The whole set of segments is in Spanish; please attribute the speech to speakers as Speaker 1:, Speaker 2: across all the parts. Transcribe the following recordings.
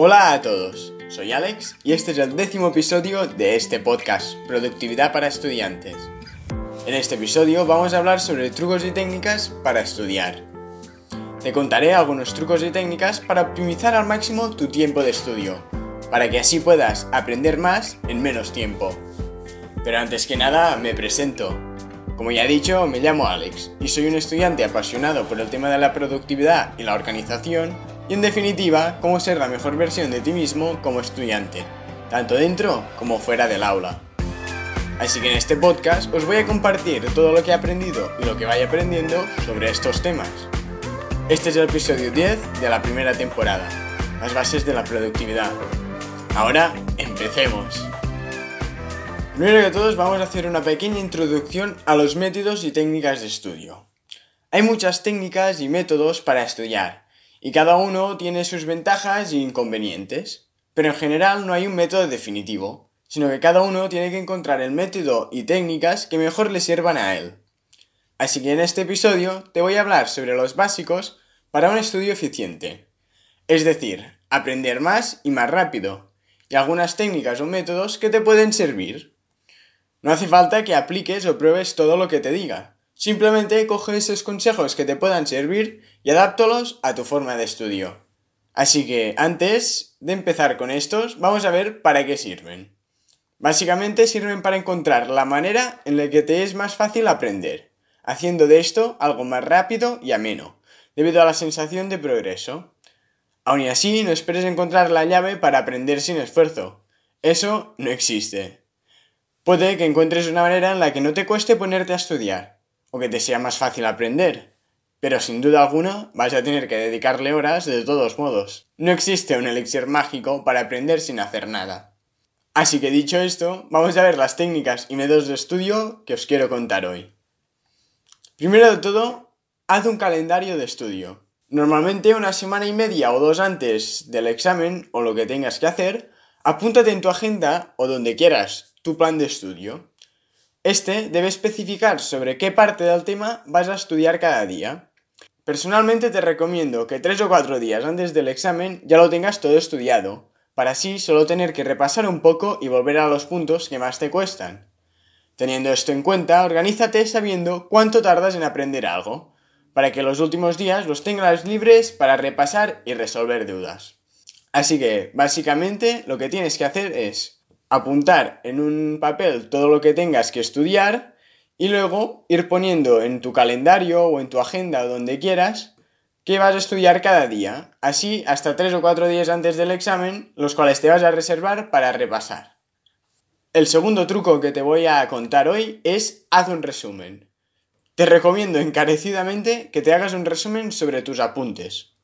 Speaker 1: Hola a todos, soy Alex y este es el décimo episodio de este podcast, Productividad para Estudiantes. En este episodio vamos a hablar sobre trucos y técnicas para estudiar. Te contaré algunos trucos y técnicas para optimizar al máximo tu tiempo de estudio, para que así puedas aprender más en menos tiempo. Pero antes que nada me presento. Como ya he dicho, me llamo Alex y soy un estudiante apasionado por el tema de la productividad y la organización y en definitiva cómo ser la mejor versión de ti mismo como estudiante, tanto dentro como fuera del aula. Así que en este podcast os voy a compartir todo lo que he aprendido y lo que vaya aprendiendo sobre estos temas. Este es el episodio 10 de la primera temporada, las bases de la productividad. Ahora, empecemos. Primero que todos vamos a hacer una pequeña introducción a los métodos y técnicas de estudio. Hay muchas técnicas y métodos para estudiar, y cada uno tiene sus ventajas e inconvenientes, pero en general no hay un método definitivo, sino que cada uno tiene que encontrar el método y técnicas que mejor le sirvan a él. Así que en este episodio te voy a hablar sobre los básicos para un estudio eficiente, es decir, aprender más y más rápido, y algunas técnicas o métodos que te pueden servir. No hace falta que apliques o pruebes todo lo que te diga. Simplemente coge esos consejos que te puedan servir y adáptalos a tu forma de estudio. Así que antes de empezar con estos, vamos a ver para qué sirven. Básicamente sirven para encontrar la manera en la que te es más fácil aprender, haciendo de esto algo más rápido y ameno, debido a la sensación de progreso. Aun así, no esperes encontrar la llave para aprender sin esfuerzo. Eso no existe. Puede que encuentres una manera en la que no te cueste ponerte a estudiar, o que te sea más fácil aprender, pero sin duda alguna vas a tener que dedicarle horas de todos modos. No existe un elixir mágico para aprender sin hacer nada. Así que dicho esto, vamos a ver las técnicas y métodos de estudio que os quiero contar hoy. Primero de todo, haz un calendario de estudio. Normalmente una semana y media o dos antes del examen o lo que tengas que hacer, apúntate en tu agenda o donde quieras tu plan de estudio. Este debe especificar sobre qué parte del tema vas a estudiar cada día. Personalmente te recomiendo que tres o cuatro días antes del examen ya lo tengas todo estudiado, para así solo tener que repasar un poco y volver a los puntos que más te cuestan. Teniendo esto en cuenta, organízate sabiendo cuánto tardas en aprender algo, para que los últimos días los tengas libres para repasar y resolver dudas. Así que, básicamente, lo que tienes que hacer es apuntar en un papel todo lo que tengas que estudiar y luego ir poniendo en tu calendario o en tu agenda o donde quieras que vas a estudiar cada día, así hasta tres o cuatro días antes del examen, los cuales te vas a reservar para repasar. El segundo truco que te voy a contar hoy es haz un resumen. Te recomiendo encarecidamente que te hagas un resumen sobre tus apuntes.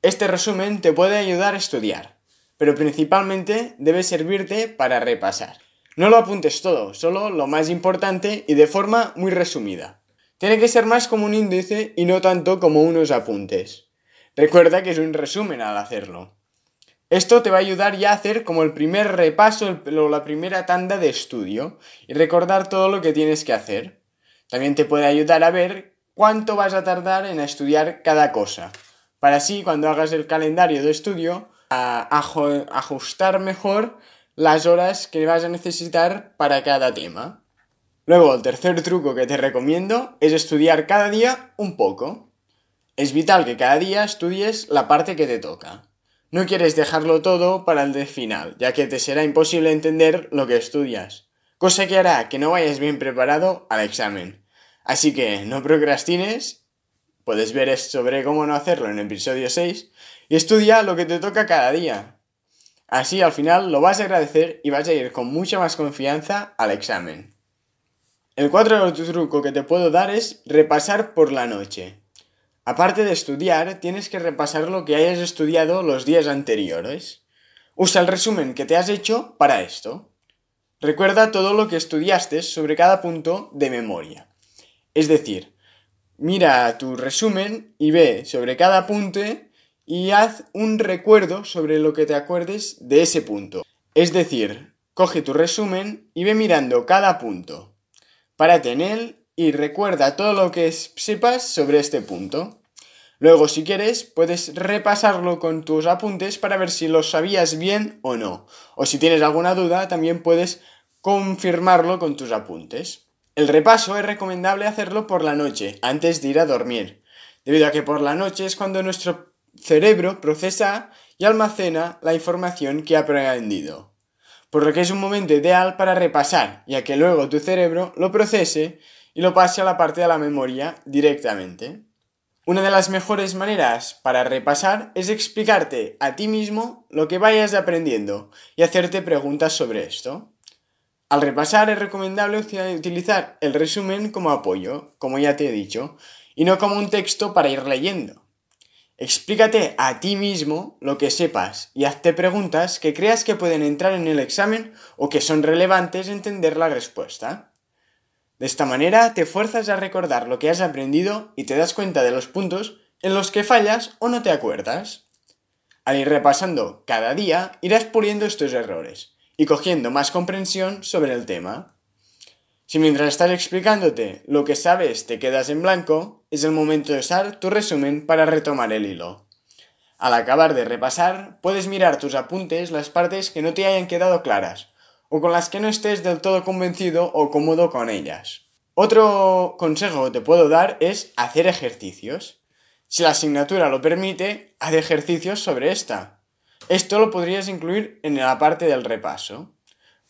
Speaker 1: Este resumen te puede ayudar a estudiar pero principalmente debe servirte para repasar. No lo apuntes todo, solo lo más importante y de forma muy resumida. Tiene que ser más como un índice y no tanto como unos apuntes. Recuerda que es un resumen al hacerlo. Esto te va a ayudar ya a hacer como el primer repaso o la primera tanda de estudio y recordar todo lo que tienes que hacer. También te puede ayudar a ver cuánto vas a tardar en estudiar cada cosa. Para así, cuando hagas el calendario de estudio, a ajustar mejor las horas que vas a necesitar para cada tema. Luego, el tercer truco que te recomiendo es estudiar cada día un poco. Es vital que cada día estudies la parte que te toca. No quieres dejarlo todo para el final, ya que te será imposible entender lo que estudias, cosa que hará que no vayas bien preparado al examen. Así que no procrastines, puedes ver sobre cómo no hacerlo en el episodio 6, y estudia lo que te toca cada día. Así al final lo vas a agradecer y vas a ir con mucha más confianza al examen. El cuarto truco que te puedo dar es repasar por la noche. Aparte de estudiar, tienes que repasar lo que hayas estudiado los días anteriores. Usa el resumen que te has hecho para esto. Recuerda todo lo que estudiaste sobre cada punto de memoria. Es decir, mira tu resumen y ve sobre cada apunte y haz un recuerdo sobre lo que te acuerdes de ese punto. Es decir, coge tu resumen y ve mirando cada punto. Párate en él y recuerda todo lo que sepas sobre este punto. Luego, si quieres, puedes repasarlo con tus apuntes para ver si lo sabías bien o no. O si tienes alguna duda, también puedes confirmarlo con tus apuntes. El repaso es recomendable hacerlo por la noche, antes de ir a dormir, debido a que por la noche es cuando nuestro cerebro procesa y almacena la información que ha aprendido. Por lo que es un momento ideal para repasar, ya que luego tu cerebro lo procese y lo pase a la parte de la memoria directamente. Una de las mejores maneras para repasar es explicarte a ti mismo lo que vayas aprendiendo y hacerte preguntas sobre esto. Al repasar es recomendable utilizar el resumen como apoyo, como ya te he dicho, y no como un texto para ir leyendo. Explícate a ti mismo lo que sepas y hazte preguntas que creas que pueden entrar en el examen o que son relevantes entender la respuesta. De esta manera te fuerzas a recordar lo que has aprendido y te das cuenta de los puntos en los que fallas o no te acuerdas. Al ir repasando cada día irás puliendo estos errores y cogiendo más comprensión sobre el tema. Si mientras estás explicándote lo que sabes te quedas en blanco, es el momento de usar tu resumen para retomar el hilo. Al acabar de repasar, puedes mirar tus apuntes las partes que no te hayan quedado claras o con las que no estés del todo convencido o cómodo con ellas. Otro consejo que te puedo dar es hacer ejercicios. Si la asignatura lo permite, haz ejercicios sobre esta. Esto lo podrías incluir en la parte del repaso.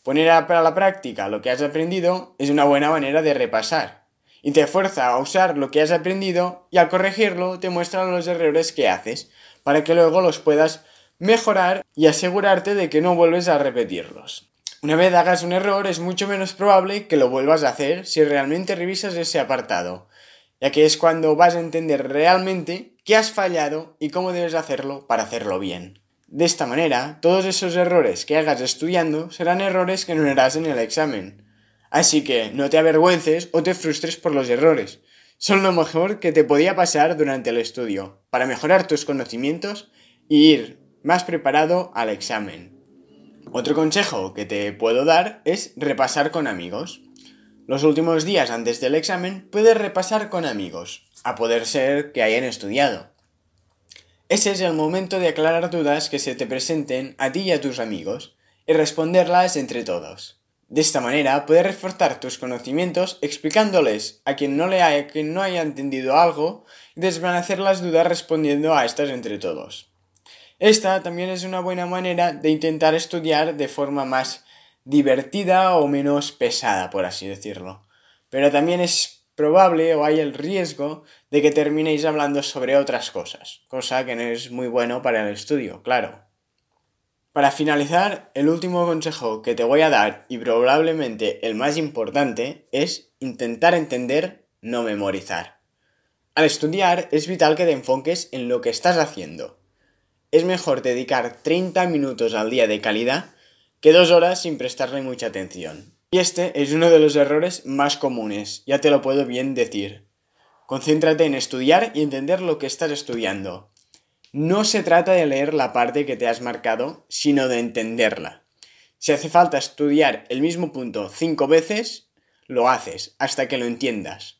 Speaker 1: Poner a la práctica lo que has aprendido es una buena manera de repasar y te fuerza a usar lo que has aprendido y al corregirlo te muestra los errores que haces para que luego los puedas mejorar y asegurarte de que no vuelves a repetirlos. Una vez hagas un error es mucho menos probable que lo vuelvas a hacer si realmente revisas ese apartado, ya que es cuando vas a entender realmente qué has fallado y cómo debes hacerlo para hacerlo bien. De esta manera, todos esos errores que hagas estudiando serán errores que no harás en el examen. Así que no te avergüences o te frustres por los errores. Son lo mejor que te podía pasar durante el estudio, para mejorar tus conocimientos y ir más preparado al examen. Otro consejo que te puedo dar es repasar con amigos. Los últimos días antes del examen puedes repasar con amigos, a poder ser que hayan estudiado. Ese es el momento de aclarar dudas que se te presenten a ti y a tus amigos y responderlas entre todos. De esta manera puedes reforzar tus conocimientos explicándoles a quien no le haya, quien no haya entendido algo y desvanecer las dudas respondiendo a estas entre todos. Esta también es una buena manera de intentar estudiar de forma más divertida o menos pesada, por así decirlo. Pero también es probable o hay el riesgo de que terminéis hablando sobre otras cosas, cosa que no es muy bueno para el estudio, claro. Para finalizar, el último consejo que te voy a dar, y probablemente el más importante, es intentar entender, no memorizar. Al estudiar es vital que te enfoques en lo que estás haciendo es mejor dedicar 30 minutos al día de calidad que dos horas sin prestarle mucha atención. Y este es uno de los errores más comunes, ya te lo puedo bien decir. Concéntrate en estudiar y entender lo que estás estudiando. No se trata de leer la parte que te has marcado, sino de entenderla. Si hace falta estudiar el mismo punto cinco veces, lo haces hasta que lo entiendas.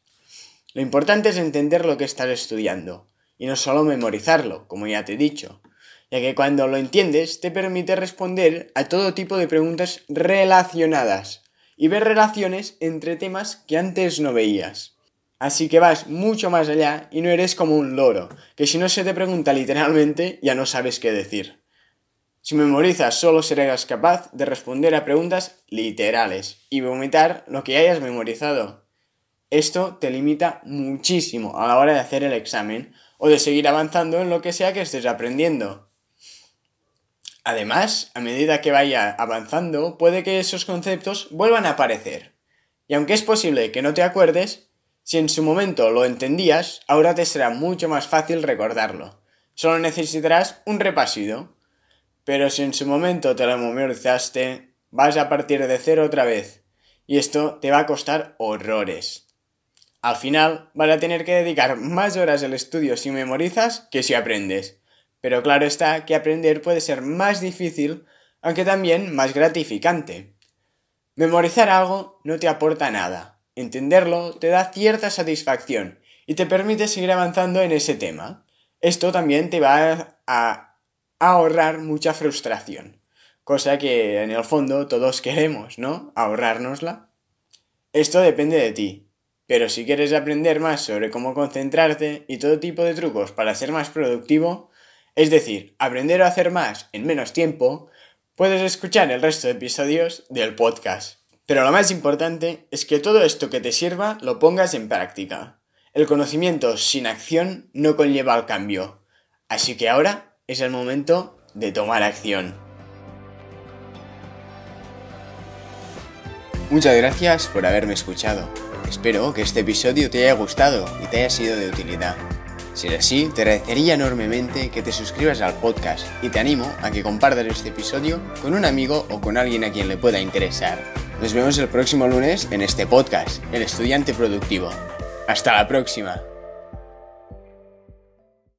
Speaker 1: Lo importante es entender lo que estás estudiando, y no solo memorizarlo, como ya te he dicho ya que cuando lo entiendes te permite responder a todo tipo de preguntas relacionadas y ver relaciones entre temas que antes no veías. Así que vas mucho más allá y no eres como un loro, que si no se te pregunta literalmente ya no sabes qué decir. Si memorizas solo serás capaz de responder a preguntas literales y vomitar lo que hayas memorizado. Esto te limita muchísimo a la hora de hacer el examen o de seguir avanzando en lo que sea que estés aprendiendo. Además, a medida que vaya avanzando, puede que esos conceptos vuelvan a aparecer. Y aunque es posible que no te acuerdes, si en su momento lo entendías, ahora te será mucho más fácil recordarlo. Solo necesitarás un repasido. Pero si en su momento te lo memorizaste, vas a partir de cero otra vez. Y esto te va a costar horrores. Al final, vas a tener que dedicar más horas al estudio si memorizas que si aprendes. Pero claro está que aprender puede ser más difícil, aunque también más gratificante. Memorizar algo no te aporta nada. Entenderlo te da cierta satisfacción y te permite seguir avanzando en ese tema. Esto también te va a ahorrar mucha frustración, cosa que en el fondo todos queremos, ¿no? Ahorrárnosla. Esto depende de ti, pero si quieres aprender más sobre cómo concentrarte y todo tipo de trucos para ser más productivo, es decir, aprender a hacer más en menos tiempo, puedes escuchar el resto de episodios del podcast. Pero lo más importante es que todo esto que te sirva lo pongas en práctica. El conocimiento sin acción no conlleva al cambio. Así que ahora es el momento de tomar acción. Muchas gracias por haberme escuchado. Espero que este episodio te haya gustado y te haya sido de utilidad. Si es así, te agradecería enormemente que te suscribas al podcast y te animo a que compartas este episodio con un amigo o con alguien a quien le pueda interesar. Nos vemos el próximo lunes en este podcast, El Estudiante Productivo. Hasta la próxima.